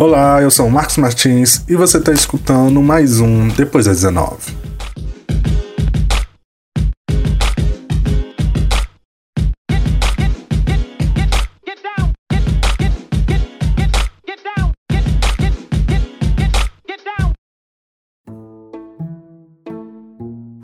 Olá, eu sou o Marcos Martins e você está escutando mais um Depois das 19.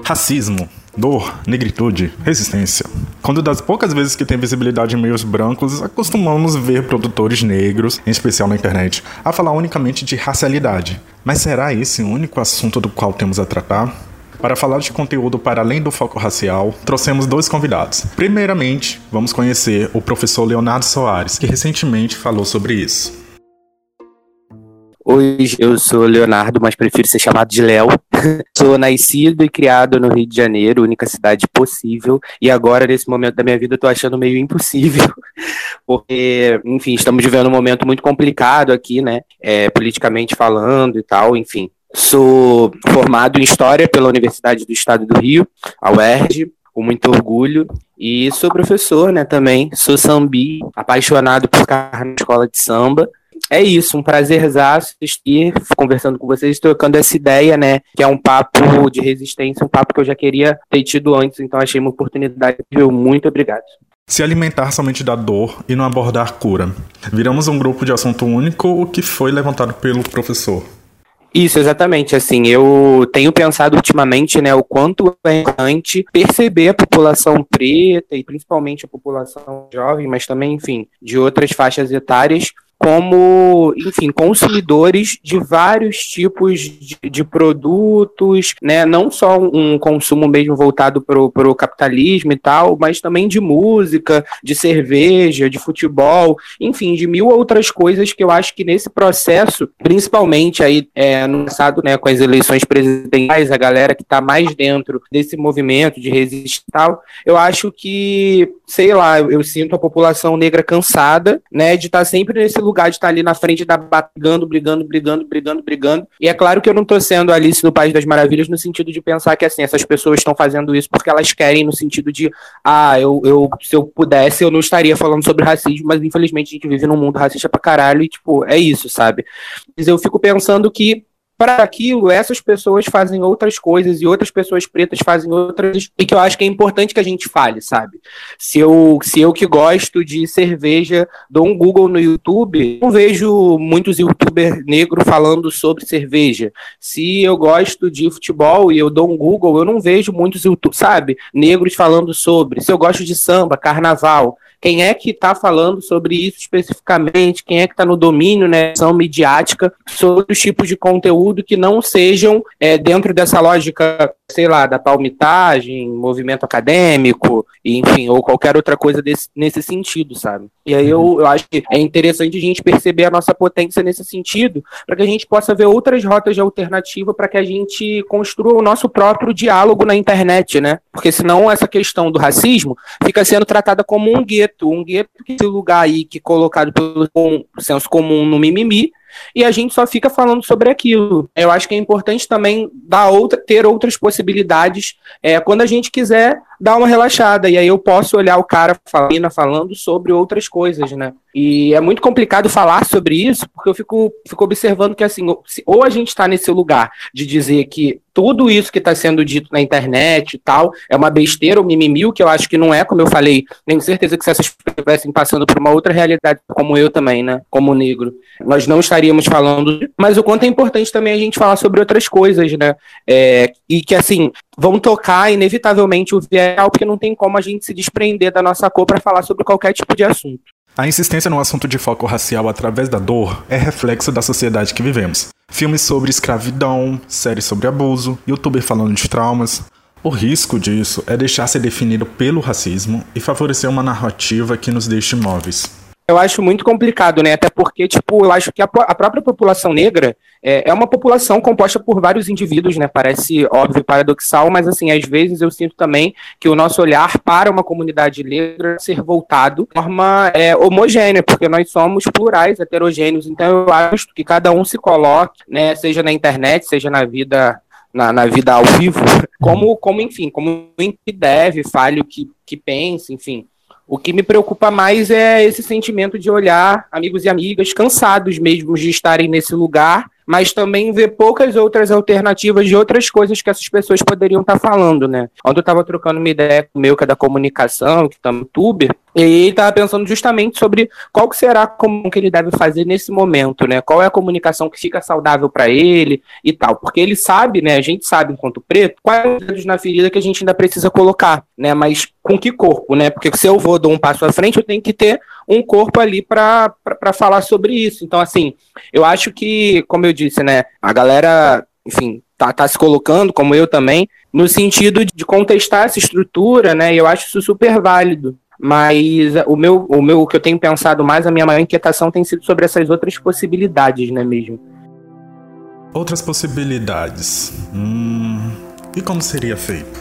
Racismo, dor, negritude, resistência. Quando das poucas vezes que tem visibilidade em meios brancos, acostumamos ver produtores negros, em especial na internet, a falar unicamente de racialidade. Mas será esse o único assunto do qual temos a tratar? Para falar de conteúdo para além do foco racial, trouxemos dois convidados. Primeiramente, vamos conhecer o professor Leonardo Soares, que recentemente falou sobre isso. Hoje eu sou Leonardo, mas prefiro ser chamado de Léo. Sou nascido e criado no Rio de Janeiro, única cidade possível. E agora, nesse momento da minha vida, eu tô achando meio impossível. Porque, enfim, estamos vivendo um momento muito complicado aqui, né? É, politicamente falando e tal, enfim. Sou formado em História pela Universidade do Estado do Rio, a UERJ, com muito orgulho. E sou professor, né, também. Sou sambi, apaixonado por ficar na escola de samba é isso, um prazerzaço estar conversando com vocês, trocando essa ideia, né? Que é um papo de resistência, um papo que eu já queria ter tido antes, então achei uma oportunidade. Muito obrigado. Se alimentar somente da dor e não abordar cura. Viramos um grupo de assunto único, o que foi levantado pelo professor. Isso, exatamente. Assim, eu tenho pensado ultimamente, né, o quanto é importante perceber a população preta e principalmente a população jovem, mas também, enfim, de outras faixas etárias, como, enfim, consumidores de vários tipos de, de, produtos, né? Não só um consumo mesmo voltado para o capitalismo e tal, mas também de música, de cerveja, de futebol, enfim, de mil outras coisas que eu acho que nesse processo, principalmente aí é, no passado, né, com as eleições presidenciais, a galera que está mais dentro desse movimento de resistência e tal, eu acho que, sei lá, eu, sinto a população negra cansada, né, de estar tá sempre nesse lugar de estar ali na frente da brigando, brigando, brigando, brigando, brigando. E é claro que eu não estou sendo Alice no País das Maravilhas no sentido de pensar que assim, essas pessoas estão fazendo isso porque elas querem, no sentido de, ah, eu, eu se eu pudesse, eu não estaria falando sobre racismo, mas infelizmente a gente vive num mundo racista pra caralho e, tipo, é isso, sabe? Mas eu fico pensando que para aquilo, essas pessoas fazem outras coisas e outras pessoas pretas fazem outras, e que eu acho que é importante que a gente fale, sabe? Se eu, se eu que gosto de cerveja dou um Google no YouTube, não vejo muitos youtubers negros falando sobre cerveja. Se eu gosto de futebol e eu dou um Google, eu não vejo muitos YouTube, sabe? Negros falando sobre. Se eu gosto de samba, carnaval, quem é que está falando sobre isso especificamente, quem é que está no domínio, né, ação midiática, sobre os tipos de conteúdo que não sejam é, dentro dessa lógica, sei lá, da palmitagem, movimento acadêmico, enfim, ou qualquer outra coisa desse, nesse sentido, sabe? E aí eu, eu acho que é interessante a gente perceber a nossa potência nesse sentido, para que a gente possa ver outras rotas de alternativa para que a gente construa o nosso próprio diálogo na internet, né? Porque senão essa questão do racismo fica sendo tratada como um gueto um gueto que esse lugar aí que é colocado pelo senso comum no mimimi, e a gente só fica falando sobre aquilo. Eu acho que é importante também dar outra, ter outras possibilidades é, quando a gente quiser dar uma relaxada. E aí eu posso olhar o cara falando, falando sobre outras coisas, né? E é muito complicado falar sobre isso, porque eu fico, fico observando que, assim, ou a gente está nesse lugar de dizer que tudo isso que está sendo dito na internet e tal é uma besteira, ou mimimi, que eu acho que não é, como eu falei, tenho certeza que se essas pessoas estivessem passando por uma outra realidade, como eu também, né, como negro, nós não estaríamos falando, mas o quanto é importante também a gente falar sobre outras coisas, né, é, e que, assim, vão tocar inevitavelmente o vial, porque não tem como a gente se desprender da nossa cor para falar sobre qualquer tipo de assunto. A insistência no assunto de foco racial através da dor é reflexo da sociedade que vivemos. Filmes sobre escravidão, séries sobre abuso, youtuber falando de traumas. O risco disso é deixar ser definido pelo racismo e favorecer uma narrativa que nos deixe imóveis. Eu acho muito complicado, né? Até porque, tipo, eu acho que a, a própria população negra é, é, uma população composta por vários indivíduos, né? Parece óbvio e paradoxal, mas, assim, às vezes eu sinto também que o nosso olhar para uma comunidade negra ser voltado de forma é, homogênea, porque nós somos plurais, heterogêneos. Então, eu acho que cada um se coloque, né? Seja na internet, seja na vida na, na, vida ao vivo, como, como enfim, como deve, fale o que, que pense, enfim, O que me preocupa mais é esse sentimento de olhar amigos e amigas cansados mesmo de estarem nesse lugar mas também ver poucas outras alternativas de outras coisas que essas pessoas poderiam estar tá falando, né? Ontem eu estava trocando uma ideia com o meu, que é da comunicação, que tá no youtuber, e ele estava pensando justamente sobre qual que será comunicação que ele deve fazer nesse momento, né? Qual é a comunicação que fica saudável para ele e tal. Porque ele sabe, né? A gente sabe, enquanto preto, quais os dedos na ferida que a gente ainda precisa colocar, né? Mas com que corpo, né? Porque se eu vou dar um passo à frente, eu tenho que ter um corpo ali para falar sobre isso. Então, assim, eu acho que, como eu disse, né? A galera, enfim, tá, tá se colocando, como eu também, no sentido de contestar essa estrutura, né? E eu acho isso super válido. Mas o meu, o meu, o que eu tenho pensado mais, a minha maior inquietação tem sido sobre essas outras possibilidades, né mesmo? Outras possibilidades. Hum, e como seria feito?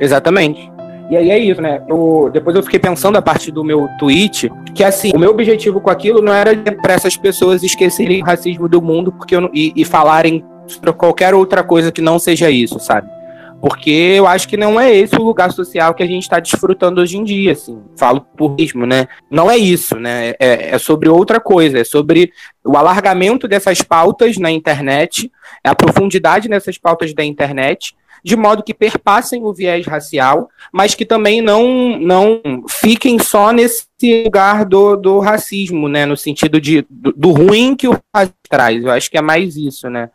Exatamente. E aí é isso, né? Eu, depois eu fiquei pensando a partir do meu tweet que assim, o meu objetivo com aquilo não era para essas pessoas esquecerem o racismo do mundo porque eu, e, e falarem sobre qualquer outra coisa que não seja isso, sabe? Porque eu acho que não é esse o lugar social que a gente está desfrutando hoje em dia, assim. Falo por mesmo, né? Não é isso, né? É, é, sobre outra coisa, é sobre o alargamento dessas pautas na internet, a profundidade nessas pautas da internet, de modo que perpassem o viés racial, mas que também não, não fiquem só nesse lugar do, do racismo, né? No sentido de, do, do ruim que o racismo traz. Eu acho que é mais isso, né?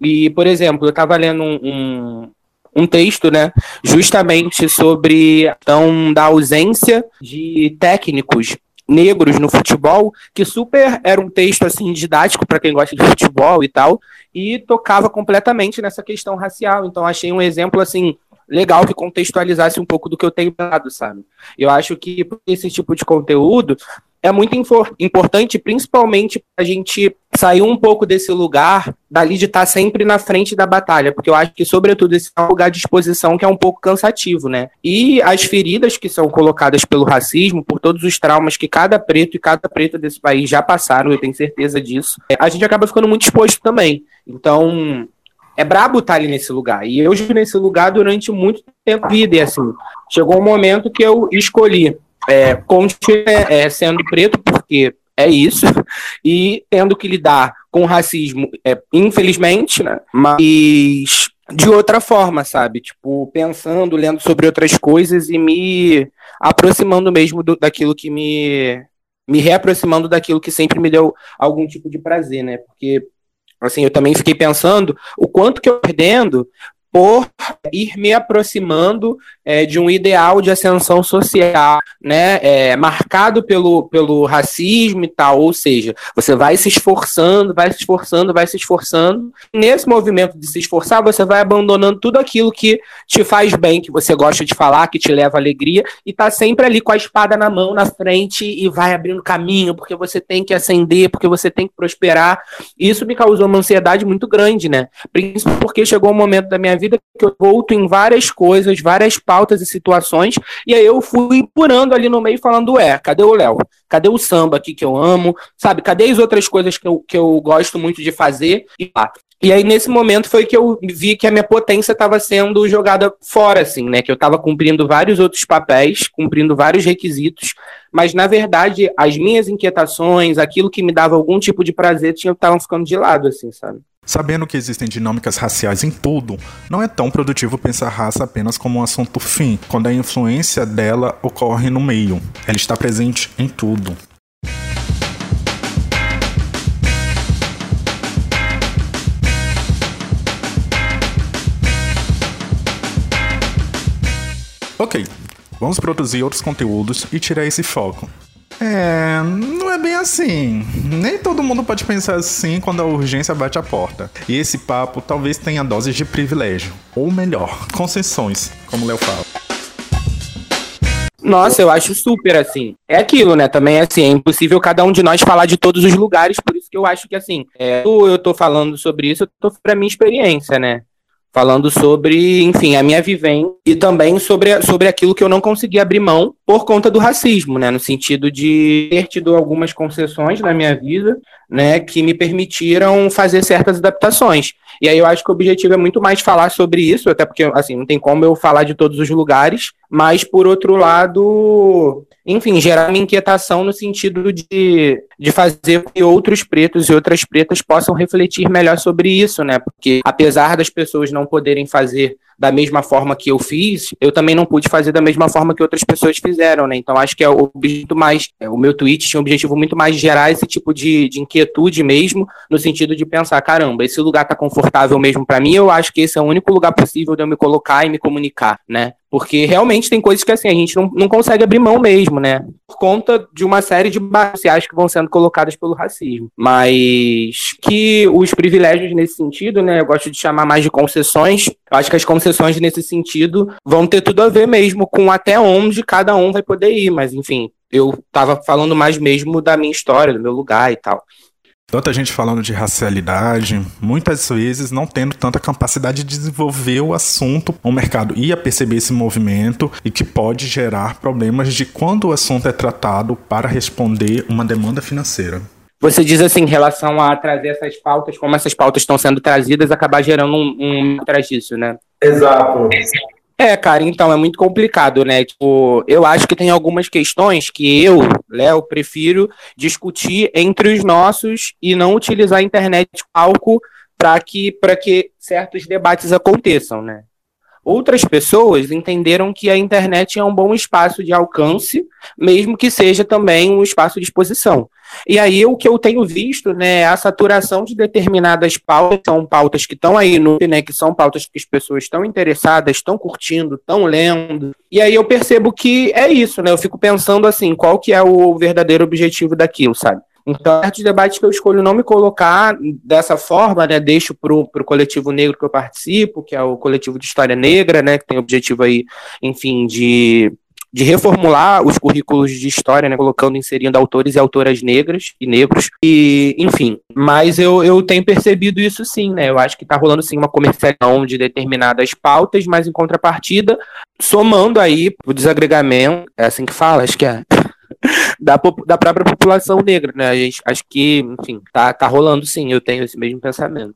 E, por exemplo, eu estava lendo um, um um texto, né, justamente sobre a questão da ausência de técnicos negros no futebol, que super era um texto assim didático para quem gosta de futebol e tal, e tocava completamente nessa questão racial. Então achei um exemplo assim legal que contextualizasse um pouco do que eu tenho pensado, sabe? Eu acho que esse tipo de conteúdo é muito importante, principalmente para a gente sair um pouco desse lugar dali de estar tá sempre na frente da batalha, porque eu acho que, sobretudo, esse é um lugar de exposição que é um pouco cansativo, né? E as feridas que são colocadas pelo racismo, por todos os traumas que cada preto e cada preta desse país já passaram, eu tenho certeza disso, a gente acaba ficando muito exposto também. Então, é brabo estar ali nesse lugar. E eu estive nesse lugar durante muito tempo vida, e assim, chegou um momento que eu escolhi é, continuar é, sendo preto, porque é isso, e tendo que lidar com racismo, é, infelizmente, né? Mas de outra forma, sabe? Tipo, pensando, lendo sobre outras coisas e me aproximando mesmo do, daquilo que me. me reaproximando daquilo que sempre me deu algum tipo de prazer, né? Porque assim, eu também fiquei pensando o quanto que eu perdendo por ir me aproximando é, de um ideal de ascensão social, né, é, marcado pelo, pelo racismo e tal, ou seja, você vai se esforçando, vai se esforçando, vai se esforçando. Nesse movimento de se esforçar, você vai abandonando tudo aquilo que te faz bem, que você gosta de falar, que te leva alegria, e tá sempre ali com a espada na mão, na frente, e vai abrindo caminho, porque você tem que ascender, porque você tem que prosperar. Isso me causou uma ansiedade muito grande, né? Principalmente porque chegou um momento da minha vida que eu volto em várias coisas, várias pautas e situações, e aí eu fui purando ali no meio falando, ué, cadê o Léo? Cadê o samba aqui que eu amo? Sabe, cadê as outras coisas que eu, que eu gosto muito de fazer? E pá. E aí, nesse momento, foi que eu vi que a minha potência estava sendo jogada fora, assim, né? Que eu estava cumprindo vários outros papéis, cumprindo vários requisitos, mas, na verdade, as minhas inquietações, aquilo que me dava algum tipo de prazer, estavam ficando de lado, assim, sabe? Sabendo que existem dinâmicas raciais em tudo, não é tão produtivo pensar raça apenas como um assunto fim, quando a influência dela ocorre no meio. Ela está presente em tudo. Ok, vamos produzir outros conteúdos e tirar esse foco. É, não é bem assim. Nem todo mundo pode pensar assim quando a urgência bate a porta. E esse papo talvez tenha doses de privilégio. Ou melhor, concessões, como o Léo fala. Nossa, eu acho super assim. É aquilo, né? Também é assim, é impossível cada um de nós falar de todos os lugares, por isso que eu acho que assim, é, eu tô falando sobre isso, eu tô pra minha experiência, né? Falando sobre, enfim, a minha vivência e também sobre, sobre aquilo que eu não consegui abrir mão por conta do racismo, né, no sentido de ter tido algumas concessões na minha vida, né, que me permitiram fazer certas adaptações. E aí eu acho que o objetivo é muito mais falar sobre isso, até porque, assim, não tem como eu falar de todos os lugares, mas, por outro lado, enfim, gerar uma inquietação no sentido de, de fazer que outros pretos e outras pretas possam refletir melhor sobre isso, né? Porque apesar das pessoas não poderem fazer da mesma forma que eu fiz, eu também não pude fazer da mesma forma que outras pessoas fizeram, né? Então acho que é o objetivo mais. É, o meu tweet tinha um objetivo muito mais gerar esse tipo de, de inquietude mesmo, no sentido de pensar, caramba, esse lugar tá confortável mesmo para mim, eu acho que esse é o único lugar possível de eu me colocar e me comunicar, né? Porque realmente tem coisas que assim, a gente não, não consegue abrir mão mesmo, né? Por conta de uma série de bases sociais que vão sendo colocadas pelo racismo. Mas que os privilégios nesse sentido, né? Eu gosto de chamar mais de concessões. Eu acho que as concessões nesse sentido vão ter tudo a ver mesmo com até onde cada um vai poder ir. Mas, enfim, eu tava falando mais mesmo da minha história, do meu lugar e tal. Tanta gente falando de racialidade, muitas vezes não tendo tanta capacidade de desenvolver o assunto, o mercado ia perceber esse movimento e que pode gerar problemas de quando o assunto é tratado para responder uma demanda financeira. Você diz assim, em relação a trazer essas pautas, como essas pautas estão sendo trazidas, acabar gerando um, um atrás disso, né? Exato. É, cara, então é muito complicado, né? Tipo, eu acho que tem algumas questões que eu, Léo, prefiro discutir entre os nossos e não utilizar a internet como palco para que, que certos debates aconteçam, né? Outras pessoas entenderam que a internet é um bom espaço de alcance, mesmo que seja também um espaço de exposição. E aí o que eu tenho visto, né, é a saturação de determinadas pautas, são pautas que estão aí no, né, que são pautas que as pessoas estão interessadas, estão curtindo, estão lendo. E aí eu percebo que é isso, né? Eu fico pensando assim, qual que é o verdadeiro objetivo daquilo, sabe? Então, certos debates que eu escolho não me colocar dessa forma, né? Deixo para o coletivo negro que eu participo, que é o coletivo de História Negra, né? Que tem o objetivo aí, enfim, de de reformular os currículos de história, né, colocando, inserindo autores e autoras negras e negros, e enfim. Mas eu, eu tenho percebido isso sim, né? Eu acho que está rolando sim uma comercialização de determinadas pautas, mas em contrapartida, somando aí o desagregamento, é assim que fala, acho que é. Da, da própria população negra, né? A gente, acho que, enfim, tá, tá rolando sim, eu tenho esse mesmo pensamento.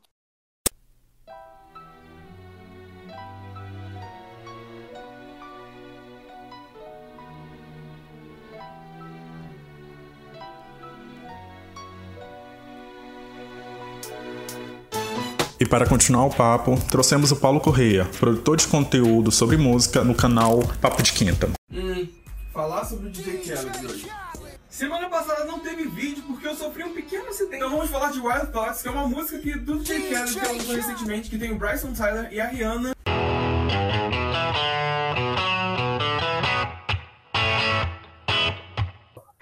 E para continuar o papo, trouxemos o Paulo Correia, produtor de conteúdo sobre música no canal Papo de Quinta. Hum, falar sobre o DJ Khaled hoje. Semana passada não teve vídeo porque eu sofri um pequeno acidente. Então vamos falar de Wild Thoughts, que é uma música que do DJ Khaled que lançou recentemente, que tem o Bryson Tyler e a Rihanna.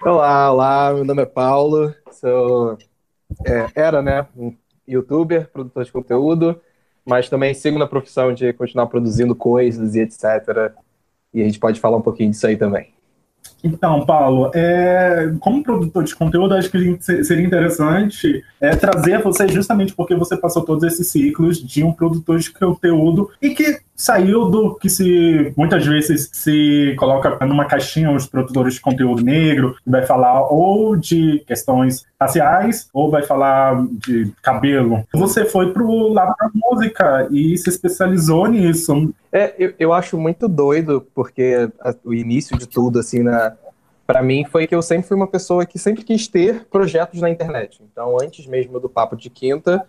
Olá, olá, meu nome é Paulo, sou é, era, né, um youtuber, produtor de conteúdo, mas também sigo na profissão de continuar produzindo coisas e etc. E a gente pode falar um pouquinho disso aí também. Então, Paulo, é, como produtor de conteúdo, acho que seria interessante é, trazer você justamente porque você passou todos esses ciclos de um produtor de conteúdo e que saiu do que se muitas vezes se coloca numa caixinha os produtores de conteúdo negro, que vai falar ou de questões raciais ou vai falar de cabelo. Você foi pro lado da música e se especializou nisso. É, eu, eu acho muito doido porque a, o início de tudo assim na para mim foi que eu sempre fui uma pessoa que sempre quis ter projetos na internet. Então, antes mesmo do Papo de Quinta,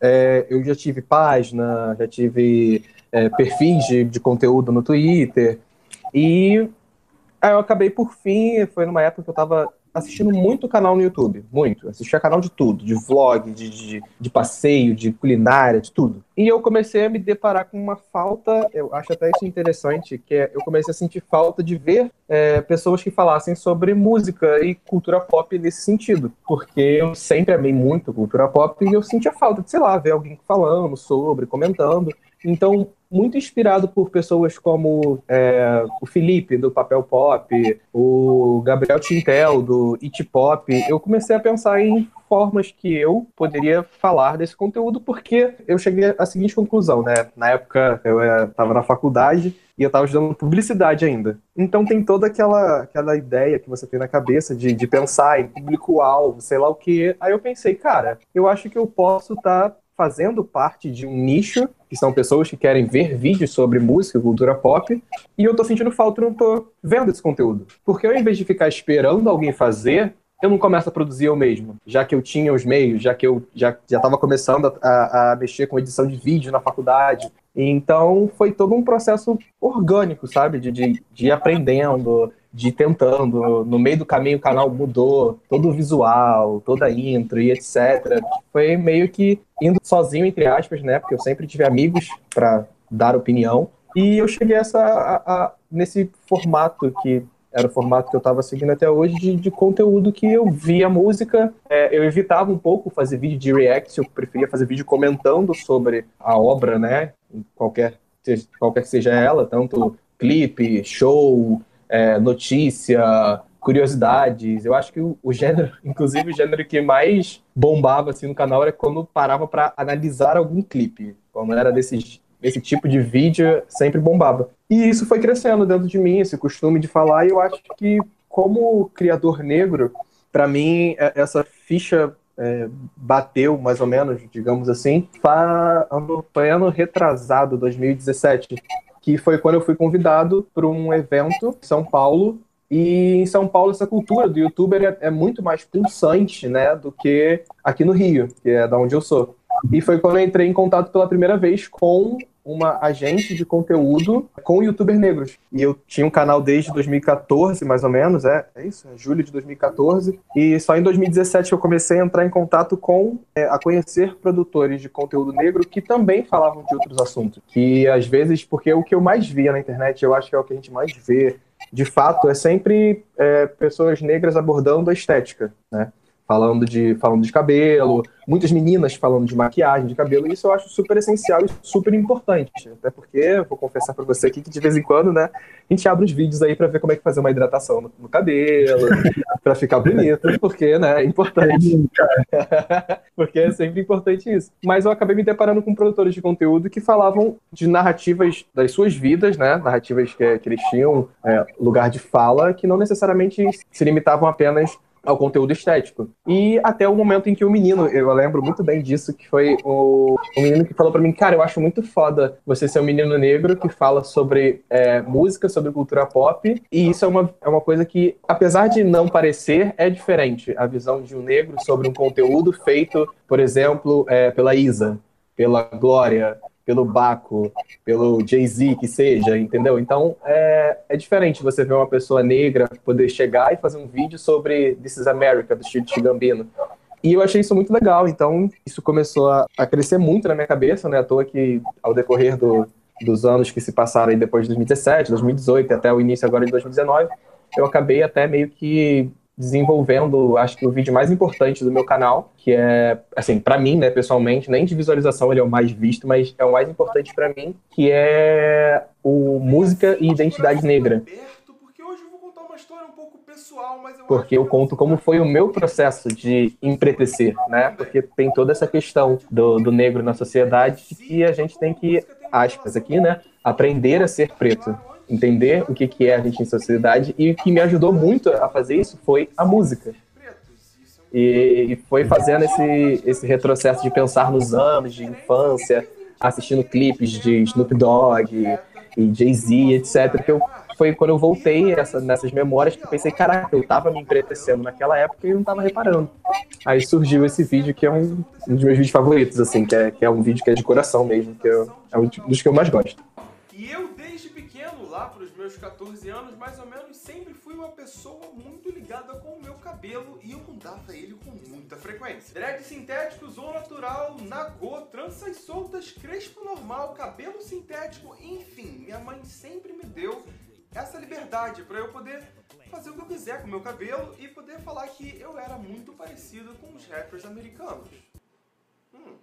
é, eu já tive página, já tive é, perfis de, de conteúdo no Twitter. E aí eu acabei por fim, foi numa época que eu estava assistindo muito canal no YouTube, muito. Assistia canal de tudo, de vlog, de, de, de, passeio, de culinária, de tudo. E eu comecei a me deparar com uma falta, eu acho até isso interessante, que é, eu comecei a sentir falta de ver é, pessoas que falassem sobre música e cultura pop nesse sentido. Porque eu sempre amei muito cultura pop e eu sentia falta de, sei lá, ver alguém falando sobre, comentando. Então, muito inspirado por pessoas como é, o Felipe, do Papel Pop, o Gabriel Tintel, do It Pop, eu comecei a pensar em formas que eu poderia falar desse conteúdo, porque eu cheguei à seguinte conclusão, né? Na época eu estava na faculdade e eu estava estudando publicidade ainda. Então tem toda aquela, aquela ideia que você tem na cabeça de, de pensar em público-alvo, sei lá o que. Aí eu pensei, cara, eu acho que eu posso estar tá fazendo parte de um nicho, que são pessoas que querem ver vídeos sobre música e cultura pop, e eu tô sentindo falta e não tô vendo esse conteúdo. Porque ao invés de ficar esperando alguém fazer, eu não começo a produzir eu mesmo, já que eu tinha os meios, já que eu já estava começando a, a, mexer com edição de vídeo na faculdade. Então foi todo um processo orgânico, sabe? De, de, de aprendendo, de ir tentando. No meio do caminho o canal mudou, todo o visual, toda a intro e etc. Foi meio que indo sozinho, entre aspas, né? Porque eu sempre tive amigos para dar opinião. E eu cheguei a essa, a, a, nesse formato que era o formato que eu estava seguindo até hoje de, de, conteúdo que eu via música. É, eu evitava um pouco fazer vídeo de react, eu preferia fazer vídeo comentando sobre a obra, né? Qualquer, qualquer que seja ela, tanto clipe, show, é, notícia, curiosidades. Eu acho que o, o, gênero, inclusive o gênero que mais bombava assim no canal era quando parava para analisar algum clipe. Quando era desses esse tipo de vídeo sempre bombava. E isso foi crescendo dentro de mim, esse costume de falar, e eu acho que, como criador negro, para mim, é, essa ficha é, bateu, mais ou menos, digamos assim, foi ano retrasado, 2017, que foi quando eu fui convidado para um evento em São Paulo, e em São Paulo, essa cultura do youtuber é, é, muito mais pulsante, né, do que aqui no Rio, que é da onde eu sou. E foi quando eu entrei em contato pela primeira vez com uma agente de conteúdo com youtubers negros. E eu tinha um canal desde 2014, mais ou menos, é, é isso, é julho de 2014. E só em 2017 eu comecei a entrar em contato com, é, a conhecer produtores de conteúdo negro que também falavam de outros assuntos. Que às vezes, porque o que eu mais via na internet, eu acho que é o que a gente mais vê, de fato, é sempre é, pessoas negras abordando a estética, né? Falando de, falando de cabelo, muitas meninas falando de maquiagem, de cabelo, e isso eu acho super essencial e super importante. Até porque, vou confessar para você aqui que de vez em quando, né, a gente abre uns vídeos aí para ver como é que fazer uma hidratação no, no cabelo, para ficar bonito, porque, né, é importante. porque é sempre importante isso. Mas eu acabei me deparando com produtores de conteúdo que falavam de narrativas das suas vidas, né, narrativas que, que eles tinham é, lugar de fala, que não necessariamente se limitavam apenas ao conteúdo estético. E até o momento em que o menino, eu lembro muito bem disso, que foi o, o menino que falou para mim, cara, eu acho muito foda você ser um menino negro que fala sobre é, música, sobre cultura pop, e isso é uma, é uma coisa que, apesar de não parecer, é diferente. A visão de um negro sobre um conteúdo feito, por exemplo, é, pela Isa, pela Glória, pelo Baco, pelo Jay-Z, que seja, entendeu? Então é, é diferente você ver uma pessoa negra poder chegar e fazer um vídeo sobre This is America, do Steve Gambino. E eu achei isso muito legal, então isso começou a, a crescer muito na minha cabeça, né? À toa que ao decorrer do, dos anos que se passaram aí depois de 2017, 2018 até o início agora de 2019, eu acabei até meio que desenvolvendo, acho que o vídeo mais importante do meu canal, que é, assim, para mim, né, pessoalmente, nem de visualização ele é o mais visto, mas é o mais importante para mim, que é o música e identidade negra. Porque eu conto como foi o meu processo de empretecer, né? Porque tem toda essa questão do, do negro na sociedade que a gente tem que, aspas aqui, né? Aprender a ser preto entender o que, que é a gente em sociedade, e o que me ajudou muito a fazer isso foi a música. E, e foi fazendo esse, esse retrocesso de pensar nos anos de infância, assistindo clipes de Snoop Dogg e Jay-Z, etc., que eu, foi quando eu voltei essa, nessas memórias que eu pensei, caraca, eu tava me empretecendo naquela época e não tava reparando. Aí surgiu esse vídeo que é um, um dos meus vídeos favoritos, assim, que é, que é um vídeo que é de coração mesmo, que eu, é um dos que eu mais gosto. Meus 14 anos, mais ou menos, sempre fui uma pessoa muito ligada com o meu cabelo e eu mudava ele com muita frequência. Dread sintéticos ou natural, nagô, tranças soltas, crespo normal, cabelo sintético, enfim, minha mãe sempre me deu essa liberdade para eu poder fazer o que eu quiser com o meu cabelo e poder falar que eu era muito parecido com os rappers americanos. Hum.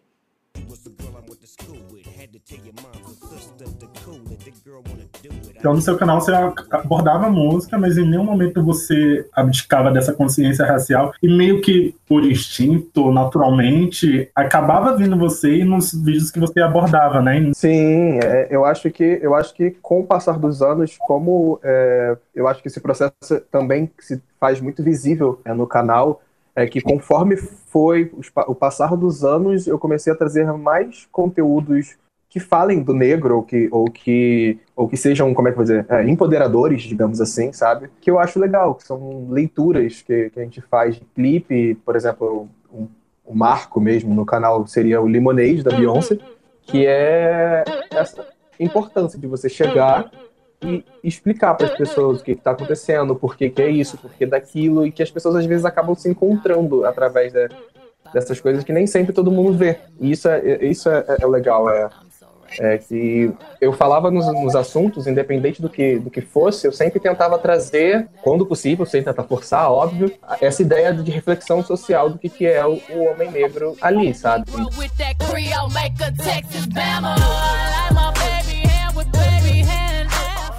Então, no seu canal você abordava música, mas em nenhum momento você abdicava dessa consciência racial. E meio que por instinto, naturalmente, acabava vindo você nos vídeos que você abordava, né? Sim, é, eu acho que eu acho que com o passar dos anos, como é, eu acho que esse processo também se faz muito visível é, no canal, é que conforme foi o passar dos anos, eu comecei a trazer mais conteúdos que falem do negro ou que, ou que, ou que sejam, como é que eu vou dizer, é, empoderadores, digamos assim, sabe? Que eu acho legal, que são leituras que, que a gente faz de clipe, por exemplo, o, o marco mesmo no canal seria o Limonade da Beyoncé, que é essa importância de você chegar e explicar para as pessoas o que está acontecendo, por que, que é isso, por que daquilo, e que as pessoas às vezes acabam se encontrando através de, dessas coisas que nem sempre todo mundo vê. E isso é, isso é, é legal, é, é que eu falava nos, nos, assuntos, independente do que, do que fosse, eu sempre tentava trazer, quando possível, sem tentar forçar, óbvio, essa ideia de reflexão social do que, que é o, o homem negro ali, sabe?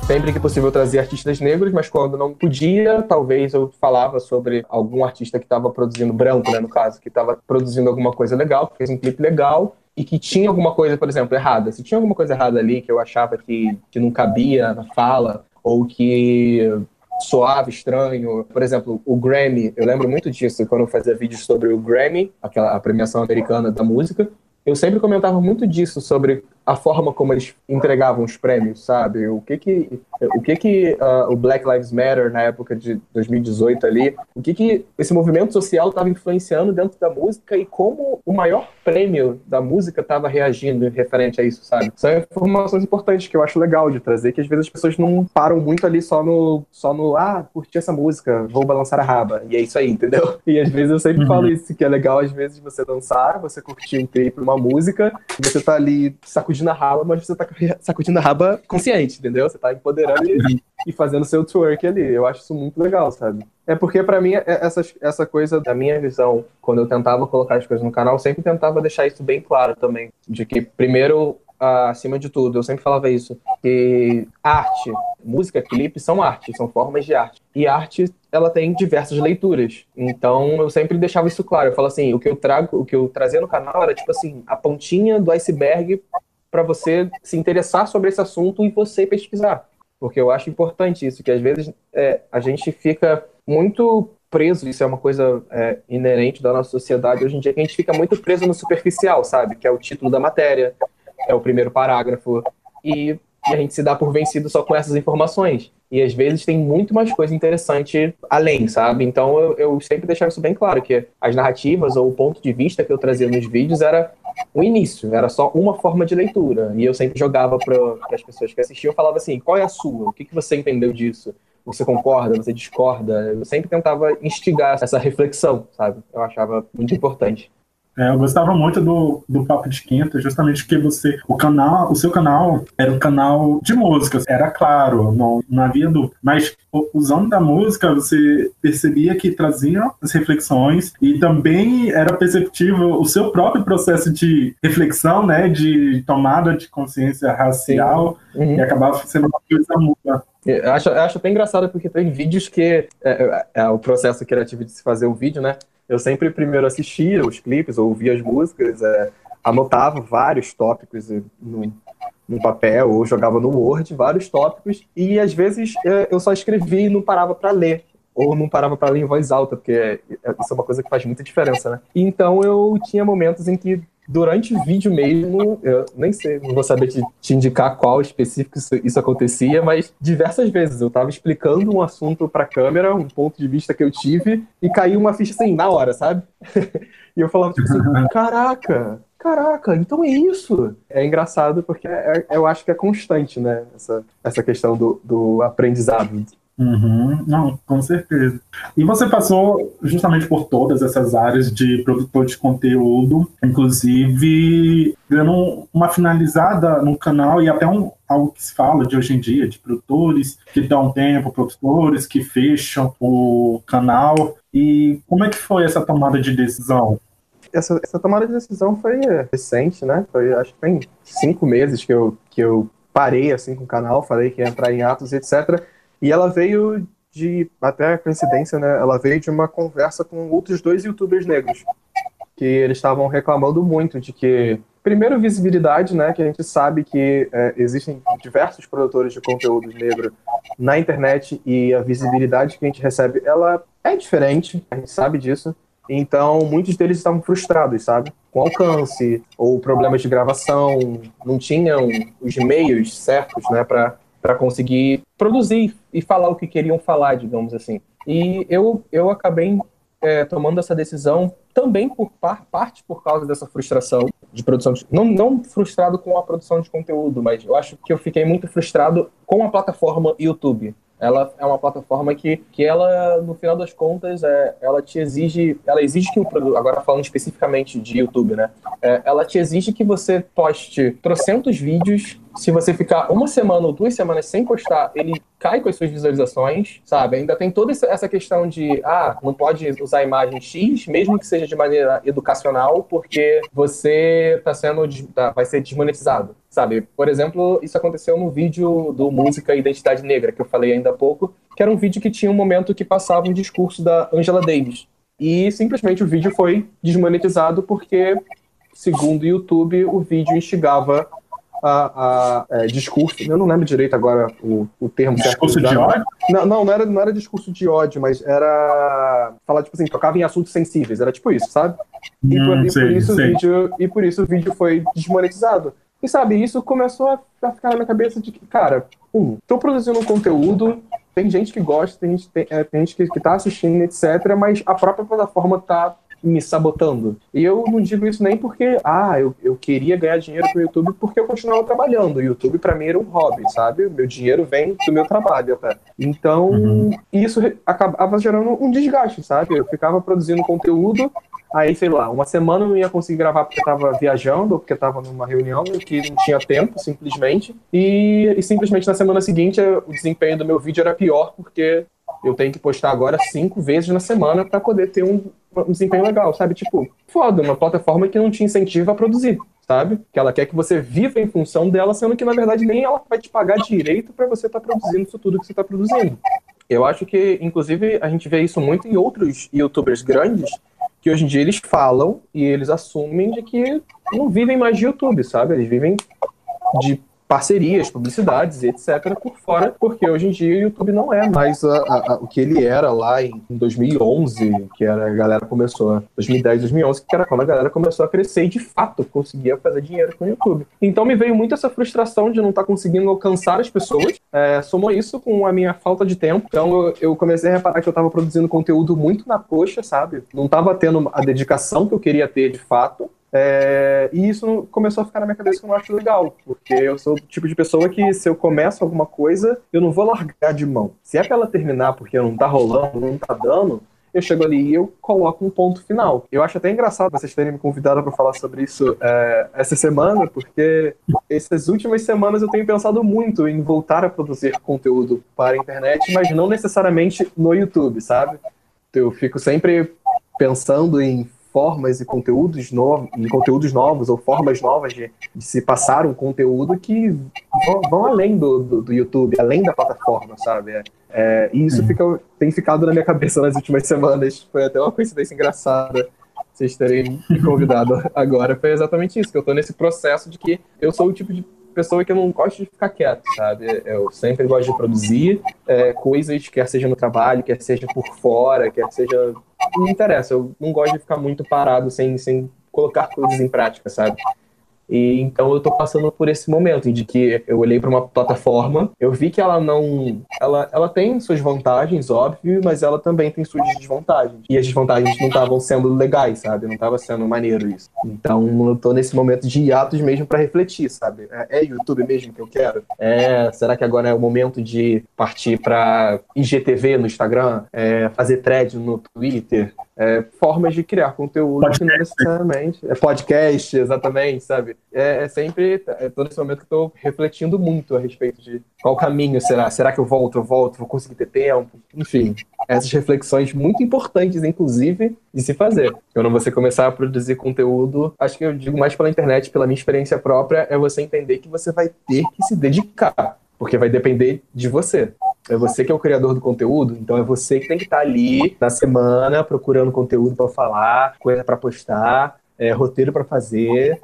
Sempre que possível eu trazia artistas negros, mas quando não podia, talvez eu falava sobre algum artista que estava produzindo branco, né, no caso, que estava produzindo alguma coisa legal, fez um clipe legal e que tinha alguma coisa, por exemplo, errada. Se tinha alguma coisa errada ali que eu achava que, que não cabia na fala, ou que soava estranho. Por exemplo, o Grammy, eu lembro muito disso quando eu fazia vídeos sobre o Grammy, aquela premiação americana da música. Eu sempre comentava muito disso sobre a forma como eles entregavam os prêmios, sabe? O que que o que que uh, o Black Lives Matter na época de 2018 ali, o que que esse movimento social estava influenciando dentro da música e como o maior prêmio da música estava reagindo referente a isso, sabe? São informações importantes que eu acho legal de trazer, que às vezes as pessoas não param muito ali só no só no ah, curti essa música, vou balançar a raba e é isso aí, entendeu? E às vezes eu sempre uhum. falo isso que é legal às vezes você dançar, você curtir um clipe, uma música, você tá ali sacudindo a raba, mas você tá sacudindo a raba consciente, entendeu? Você tá empoderando e, e fazendo seu twerk ali. Eu acho isso muito legal, sabe? É porque para mim, é, essa, essa coisa da minha visão, quando eu tentava colocar as coisas no canal, eu sempre tentava deixar isso bem claro também. De que, primeiro, acima de tudo, eu sempre falava isso, que arte, música, clipe são arte, são formas de arte. E arte, ela tem diversas leituras. Então, eu sempre deixava isso claro. Eu falo assim, o que eu trago, o que eu trazia no canal era tipo assim, a pontinha do iceberg para você se interessar sobre esse assunto e você pesquisar. Porque eu acho importante isso, que às vezes é, a gente fica muito preso, isso é uma coisa é, inerente da nossa sociedade hoje em dia, que a gente fica muito preso no superficial, sabe? Que é o título da matéria, é o primeiro parágrafo, e, e a gente se dá por vencido só com essas informações. E às vezes tem muito mais coisa interessante além, sabe? Então eu, eu sempre deixava isso bem claro, que as narrativas ou o ponto de vista que eu trazia nos vídeos era o início, era só uma forma de leitura. E eu sempre jogava para as pessoas que assistiam, eu falava assim, qual é a sua? O que, que você entendeu disso? Você concorda? Você discorda? Eu sempre tentava instigar essa reflexão, sabe? Eu achava muito importante. É, eu gostava muito do, do Papo de Quinta, justamente porque você, o canal, o seu canal era um canal de músicas, era claro, não, não havia dúvida. Mas usando da música, você percebia que trazia as reflexões e também era perceptível o seu próprio processo de reflexão, né, de tomada de consciência racial, uhum. e acabava sendo uma coisa muda. Eu acho, eu acho até engraçado porque tem vídeos que é, é, é, o processo criativo de se fazer um vídeo, né? Eu sempre primeiro assistia os clipes, ouvia as músicas, é, anotava vários tópicos no, no papel ou jogava no Word, vários tópicos, e às vezes é, eu só escrevia e não parava para ler ou não parava para ler em voz alta, porque é, isso é uma coisa que faz muita diferença, né? Então eu tinha momentos em que durante o vídeo mesmo, eu nem sei, não vou saber te, te indicar qual específico isso, isso, acontecia, mas diversas vezes eu tava explicando um assunto pra câmera, um ponto de vista que eu tive, e caiu uma ficha assim, na hora, sabe? e eu falava tipo assim, caraca, caraca, então é isso. É engraçado porque é, é, eu acho que é constante, né? Essa, essa questão do, do aprendizado. Uhum, não, com certeza. E você passou justamente por todas essas áreas de produtor de conteúdo, inclusive dando uma finalizada no canal e até um, algo que se fala de hoje em dia, de produtores que dão tempo, produtores que fecham o canal. E como é que foi essa tomada de decisão? essa, essa tomada de decisão foi recente, né? Foi, acho que tem cinco meses que eu, que eu parei assim com o canal, falei que ia entrar em atos, etc. E ela veio de, até coincidência, né? Ela veio de uma conversa com outros dois youtubers negros, que eles estavam reclamando muito de que, primeiro, visibilidade, né? Que a gente sabe que é, existem diversos produtores de conteúdo negro na internet e a visibilidade que a gente recebe, ela é diferente, a gente sabe disso. Então, muitos deles estavam frustrados, sabe? Com alcance, ou problemas de gravação, não tinham os meios certos, né, para conseguir produzir e falar o que queriam falar, digamos assim. E eu, eu acabei é, tomando essa decisão também por par, parte por causa dessa frustração de produção. De, não, não frustrado com a produção de conteúdo, mas eu acho que eu fiquei muito frustrado com a plataforma YouTube. Ela é uma plataforma que, que ela, no final das contas, é, ela te exige, ela exige que o produto, agora falando especificamente de YouTube, né? É, ela te exige que você poste trocentos vídeos se você ficar uma semana ou duas semanas sem postar, ele cai com as suas visualizações, sabe? Ainda tem toda essa questão de, ah, não pode usar imagem X, mesmo que seja de maneira educacional, porque você tá sendo, tá, vai ser desmonetizado, sabe? Por exemplo, isso aconteceu no vídeo do Música Identidade Negra, que eu falei ainda há pouco, que era um vídeo que tinha um momento que passava um discurso da Angela Davis. E simplesmente o vídeo foi desmonetizado porque, segundo o YouTube, o vídeo instigava a, a é, discurso, eu não lembro direito agora o, o termo discurso de ódio? Não, não, não, era, não era discurso de ódio, mas era falar, tipo assim, tocava em assuntos sensíveis, era tipo isso, sabe? E, hum, por, e por, isso O vídeo, e por isso o vídeo foi desmonetizado. E sabe, isso começou a ficar na minha cabeça de que, cara, um, tô produzindo um conteúdo, tem gente que gosta, tem gente, tem, é, tem gente que, que tá assistindo, etc., mas a própria plataforma tá me sabotando. E eu não digo isso nem porque, ah, eu, eu queria ganhar dinheiro com o YouTube porque eu continuava trabalhando. O YouTube para mim era um hobby, sabe? Meu dinheiro vem do meu trabalho até. Então, uhum. isso acabava gerando um desgaste, sabe? Eu ficava produzindo conteúdo, aí, sei lá, uma semana eu não ia conseguir gravar porque eu tava viajando ou porque eu tava numa reunião que não tinha tempo, simplesmente. E, e simplesmente na semana seguinte o desempenho do meu vídeo era pior porque eu tenho que postar agora cinco vezes na semana para poder ter um, um, desempenho legal, sabe? Tipo, foda, uma plataforma que não te incentiva a produzir, sabe? Que ela quer que você viva em função dela, sendo que na verdade nem ela vai te pagar direito para você estar tá produzindo isso tudo que você está produzindo. Eu acho que, inclusive, a gente vê isso muito em outros youtubers grandes, que hoje em dia eles falam e eles assumem de que não vivem mais de YouTube, sabe? Eles vivem de parcerias, publicidades, etc., por fora, porque hoje em dia o YouTube não é mais a, a, a, o que ele era lá em 2011, que era a galera começou, 2010, 2011, que era quando a galera começou a crescer e de fato conseguia fazer dinheiro com o YouTube. Então me veio muito essa frustração de não estar tá conseguindo alcançar as pessoas, é, somou isso com a minha falta de tempo, então eu, eu comecei a reparar que eu estava produzindo conteúdo muito na coxa, sabe? Não estava tendo a dedicação que eu queria ter de fato, é, e isso começou a ficar na minha cabeça que eu não acho legal, porque eu sou o tipo de pessoa que se eu começo alguma coisa, eu não vou largar de mão. Se é pra ela terminar porque não tá rolando, não tá dando, eu chego ali e eu coloco um ponto final. Eu acho até engraçado vocês terem me convidado para falar sobre isso é, essa semana, porque essas últimas semanas eu tenho pensado muito em voltar a produzir conteúdo para a internet, mas não necessariamente no YouTube, sabe? Eu fico sempre pensando em formas e conteúdos novos, e conteúdos novos ou formas novas de, de se passar um conteúdo que vão, vão além do, do, do, YouTube, além da plataforma, sabe? É, é, e isso fica, tem ficado na minha cabeça nas últimas semanas. Foi até uma coincidência engraçada vocês terem me convidado agora. Foi exatamente isso, que eu tô nesse processo de que eu sou o tipo de pessoa que eu não gosto de ficar quieto, sabe? Eu sempre gosto de produzir é, coisas, quer seja no trabalho, quer seja por fora, quer seja. Não interessa, eu não gosto de ficar muito parado sem, sem colocar coisas em prática, sabe? E então eu tô passando por esse momento de que eu olhei para uma plataforma, eu vi que ela não, ela, ela tem suas vantagens, óbvio, mas ela também tem suas desvantagens. E as desvantagens não estavam sendo legais, sabe? Não estava sendo maneiro isso. Então eu tô nesse momento de hiatos mesmo para refletir, sabe? É, é YouTube mesmo que eu quero? É, será que agora é o momento de partir para IGTV no Instagram, é, fazer thread no Twitter? É, formas de criar conteúdo podcast. que não necessariamente. É podcast, exatamente, sabe? É, é sempre. É todo esse momento que eu tô refletindo muito a respeito de qual caminho será. Será que eu volto? Eu volto? Vou conseguir ter tempo? Enfim, essas reflexões muito importantes, inclusive, de se fazer. Quando você começar a produzir conteúdo, acho que eu digo mais pela internet, pela minha experiência própria, é você entender que você vai ter que se dedicar. Porque vai depender de você. É você que é o criador do conteúdo, então é você que tem que estar ali na semana procurando conteúdo para falar, coisa para postar, é, roteiro para fazer.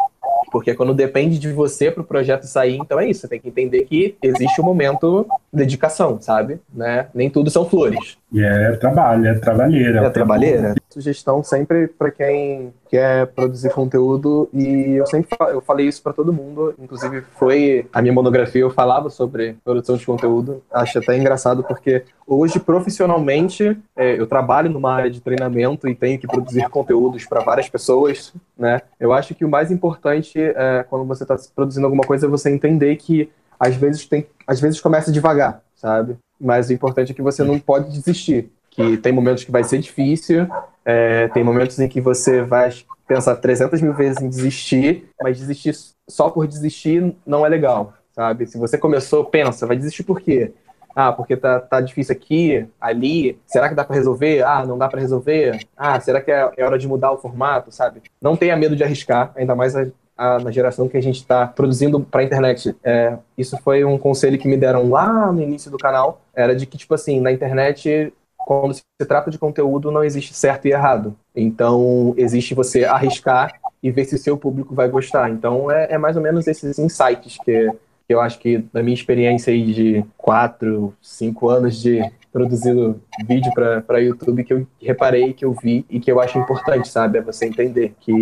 Porque quando depende de você para o projeto sair, então é isso. Você tem que entender que existe um momento de dedicação, sabe? Né? Nem tudo são flores. E é trabalho, é trabalheira. É trabalheira. Sugestão sempre para quem quer produzir conteúdo e eu sempre eu falei isso para todo mundo, inclusive foi a minha monografia eu falava sobre produção de conteúdo. Acho até engraçado porque hoje profissionalmente é, eu trabalho numa área de treinamento e tenho que produzir conteúdos para várias pessoas, né? Eu acho que o mais importante é, quando você está produzindo alguma coisa é você entender que às vezes tem, às vezes começa devagar, sabe? Mas o importante é que você não pode desistir. Que tem momentos que vai ser difícil, é, tem momentos em que você vai pensar 300 mil vezes em desistir, mas desistir só por desistir não é legal, sabe? Se você começou, pensa, vai desistir por quê? Ah, porque tá, tá difícil aqui, ali. Será que dá para resolver? Ah, não dá para resolver. Ah, será que é, é hora de mudar o formato, sabe? Não tenha medo de arriscar, ainda mais a, na geração que a gente está produzindo para a internet. É, isso foi um conselho que me deram lá no início do canal. Era de que, tipo assim, na internet, quando se trata de conteúdo, não existe certo e errado. Então, existe você arriscar e ver se o seu público vai gostar. Então, é, é mais ou menos esses insights que, que eu acho que, da minha experiência aí de quatro, cinco anos de produzindo vídeo para YouTube, que eu reparei, que eu vi e que eu acho importante, sabe? É você entender que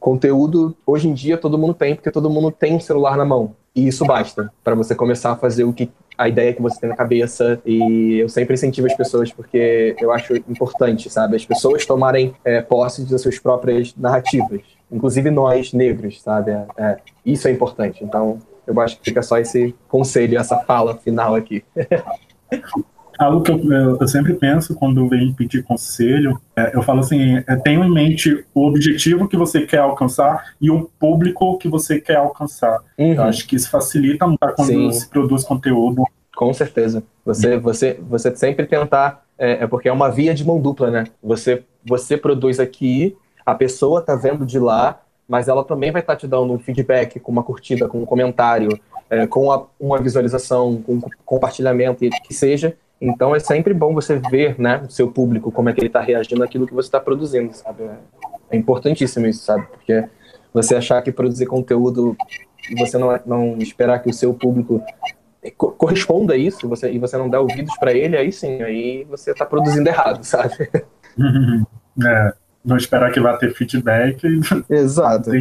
conteúdo, hoje em dia, todo mundo tem, porque todo mundo tem um celular na mão. E isso basta para você começar a fazer o que a ideia que você tem na cabeça. E eu sempre incentivo as pessoas porque eu acho importante, sabe? As pessoas tomarem é, posse das suas próprias narrativas. Inclusive nós, negros, sabe? É, é, isso é importante. Então, eu acho que fica só esse conselho, essa fala final aqui. Algo que eu, eu, eu, sempre penso quando vem pedir conselho, é, eu falo assim, é, tenha em mente o objetivo que você quer alcançar e o público que você quer alcançar. Uhum. Eu acho que isso facilita muito quando Sim. se produz conteúdo. Com certeza. Você, você, você sempre tentar, é, é, porque é uma via de mão dupla, né? Você, você produz aqui, a pessoa tá vendo de lá, mas ela também vai estar tá te dando um feedback com uma curtida, com um comentário, é, com a, uma visualização, com um compartilhamento, que seja. Então é sempre bom você ver, né, o seu público, como é que ele está reagindo àquilo que você está produzindo, sabe? É importantíssimo isso, sabe? Porque você achar que produzir conteúdo e você não, não esperar que o seu público corresponda a isso você, e você não dá ouvidos para ele, aí sim, aí você está produzindo errado, sabe? É, não esperar que vá ter feedback. Exato.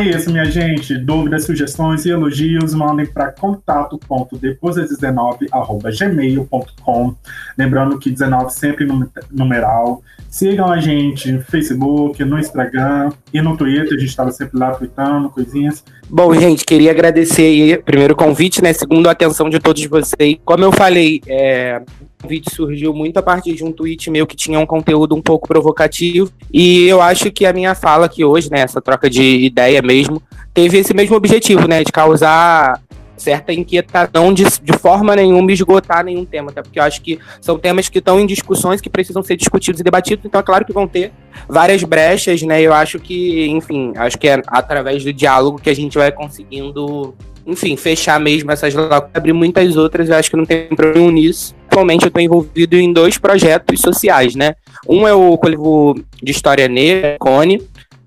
É isso, minha gente. Dúvidas, sugestões e elogios, mandem para contato.depoisdas19.gmail.com. Lembrando que 19 sempre numeral. Sigam a gente no Facebook, no Instagram e no Twitter. A gente estava sempre lá tweetando coisinhas. Bom, gente, queria agradecer aí, primeiro o convite, né? Segundo, a atenção de todos vocês. Como eu falei, é, o vídeo surgiu muito a partir de um tweet meu que tinha um conteúdo um pouco provocativo. E eu acho que a minha fala aqui hoje, né, essa troca de ideia mesmo, teve esse mesmo objetivo, né, de causar certa inquietação de, de forma nenhuma esgotar nenhum tema, até porque eu acho que são temas que estão em discussões que precisam ser discutidos e debatidos, então é claro que vão ter várias brechas, né? Eu acho que, enfim, acho que é através do diálogo que a gente vai conseguindo, enfim, fechar mesmo essas lacunas, abrir muitas outras, eu acho que não tem problema nisso. Atualmente eu estou envolvido em dois projetos sociais, né? Um é o coletivo de História Negra, Cone,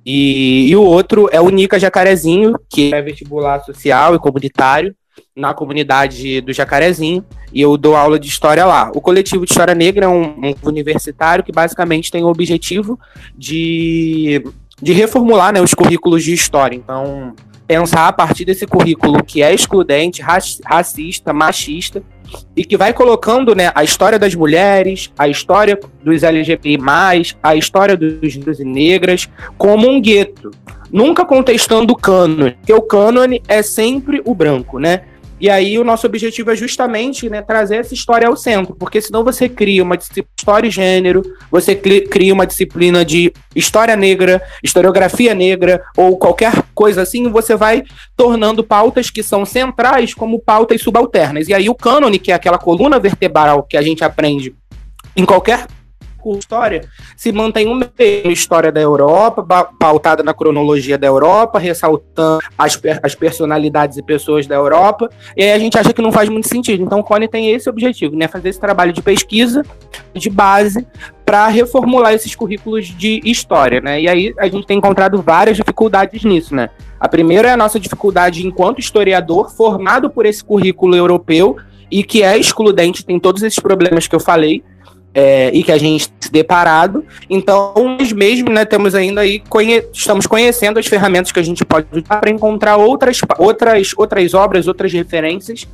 e, e o outro é o Nica Jacarezinho, que é vestibular social e comunitário na comunidade do Jacarezinho e eu dou aula de história lá. O coletivo de História Negra é um, um universitário que basicamente tem o objetivo de, de reformular né, os currículos de história. Então, pensar a partir desse currículo que é excludente, racista, machista e que vai colocando né, a história das mulheres, a história dos LGBTI+, a história dos negros e negras como um gueto nunca contestando o cânone, porque o cânone é sempre o branco, né? E aí o nosso objetivo é justamente né, trazer essa história ao centro, porque senão você cria uma disciplina de história e gênero, você cria uma disciplina de história negra, historiografia negra ou qualquer coisa assim, você vai tornando pautas que são centrais como pautas subalternas. E aí o cânone, que é aquela coluna vertebral que a gente aprende em qualquer história se mantém uma história da Europa, pautada na cronologia da Europa, ressaltando as, as personalidades e pessoas da Europa, e aí a gente acha que não faz muito sentido. Então o Cone tem esse objetivo, né? Fazer esse trabalho de pesquisa, de base, para reformular esses currículos de história, né? E aí a gente tem encontrado várias dificuldades nisso, né? A primeira é a nossa dificuldade enquanto historiador formado por esse currículo europeu e que é excludente, tem todos esses problemas que eu falei, é, e que a gente se deparado. Então, nós mesmos né, temos ainda aí, conhe estamos conhecendo as ferramentas que a gente pode usar para encontrar outras, outras, outras obras, outras referências.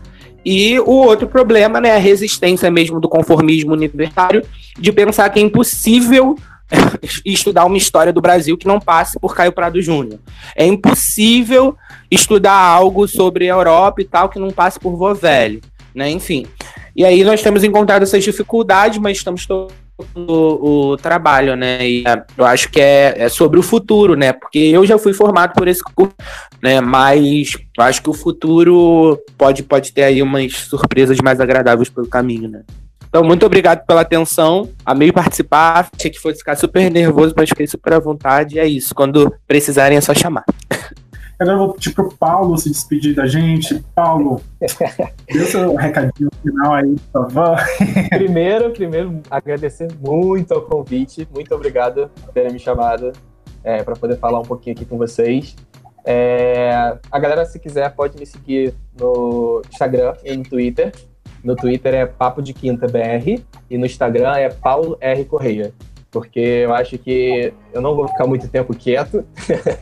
E o outro problema, né, a resistência mesmo do conformismo universitário, de pensar que é impossível estudar uma história do Brasil que não passe por Caio Prado Júnior. É impossível estudar algo sobre a Europa e tal que não passe por Vovelli, né? Enfim. E aí nós temos encontrado essas dificuldades, mas estamos tocando o, trabalho, né? E é, eu acho que é, é, sobre o futuro, né? Porque eu já fui formado por esse curso, né? Mas eu acho que o futuro pode, pode ter aí umas surpresas mais agradáveis pelo caminho, né? Então, muito obrigado pela atenção. Amei participar. Achei que fosse ficar super nervoso, mas fiquei super à vontade. É isso. Quando precisarem, é só chamar. Agora eu vou pedir pro Paulo se despedir da gente. Paulo, dê o seu recadinho final aí, por favor. Primeiro, primeiro, agradecer muito ao convite. Muito obrigado por terem me chamado é, para poder falar um pouquinho aqui com vocês. É, a galera, se quiser, pode me seguir no Instagram e no Twitter. No Twitter é Papo de Quinta BR e no Instagram é Paulo R. Correia porque eu acho que eu não vou ficar muito tempo quieto.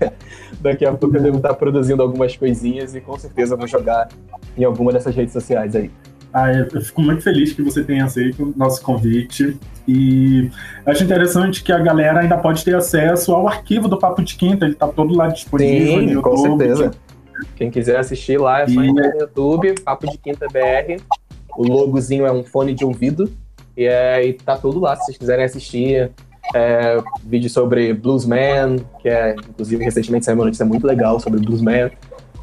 Daqui a pouco eu devo estar produzindo algumas coisinhas e com certeza vou jogar em alguma dessas redes sociais aí. Ah, eu fico muito feliz que você tenha aceito o nosso convite. E acho interessante que a galera ainda pode ter acesso ao arquivo do Papo de Quinta, ele está todo lá disponível Sim, no YouTube. Com certeza. Quem quiser assistir lá é só e... no YouTube, Papo de Quinta BR. O logozinho é um fone de ouvido e, é, e tá tudo lá, se vocês quiserem assistir. É, vídeo sobre Bluesman, que é, inclusive, recentemente saiu uma notícia muito legal sobre Bluesman.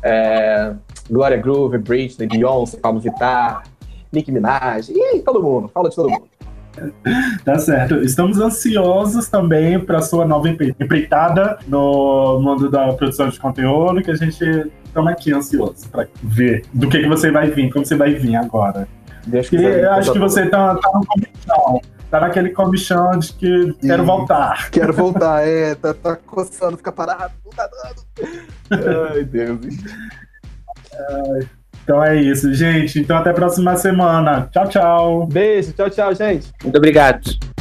É, Gloria Groove, Britney, Beyoncé, Pablo Vittar, Nicki Minaj, e todo mundo, fala de todo mundo. Tá certo. Estamos ansiosos também para sua nova empreitada no mundo da produção de conteúdo, que a gente estamos aqui ansiosos para ver do que, que você vai vir, como você vai vir agora. Eu acho que você tá, tá no comichão. Tá naquele comichão de que Sim. quero voltar. Quero voltar, é. Tá, tá coçando, fica parado, não tá dando. Ai, Deus. Então é isso, gente. Então até a próxima semana. Tchau, tchau. Beijo, tchau, tchau, gente. Muito obrigado.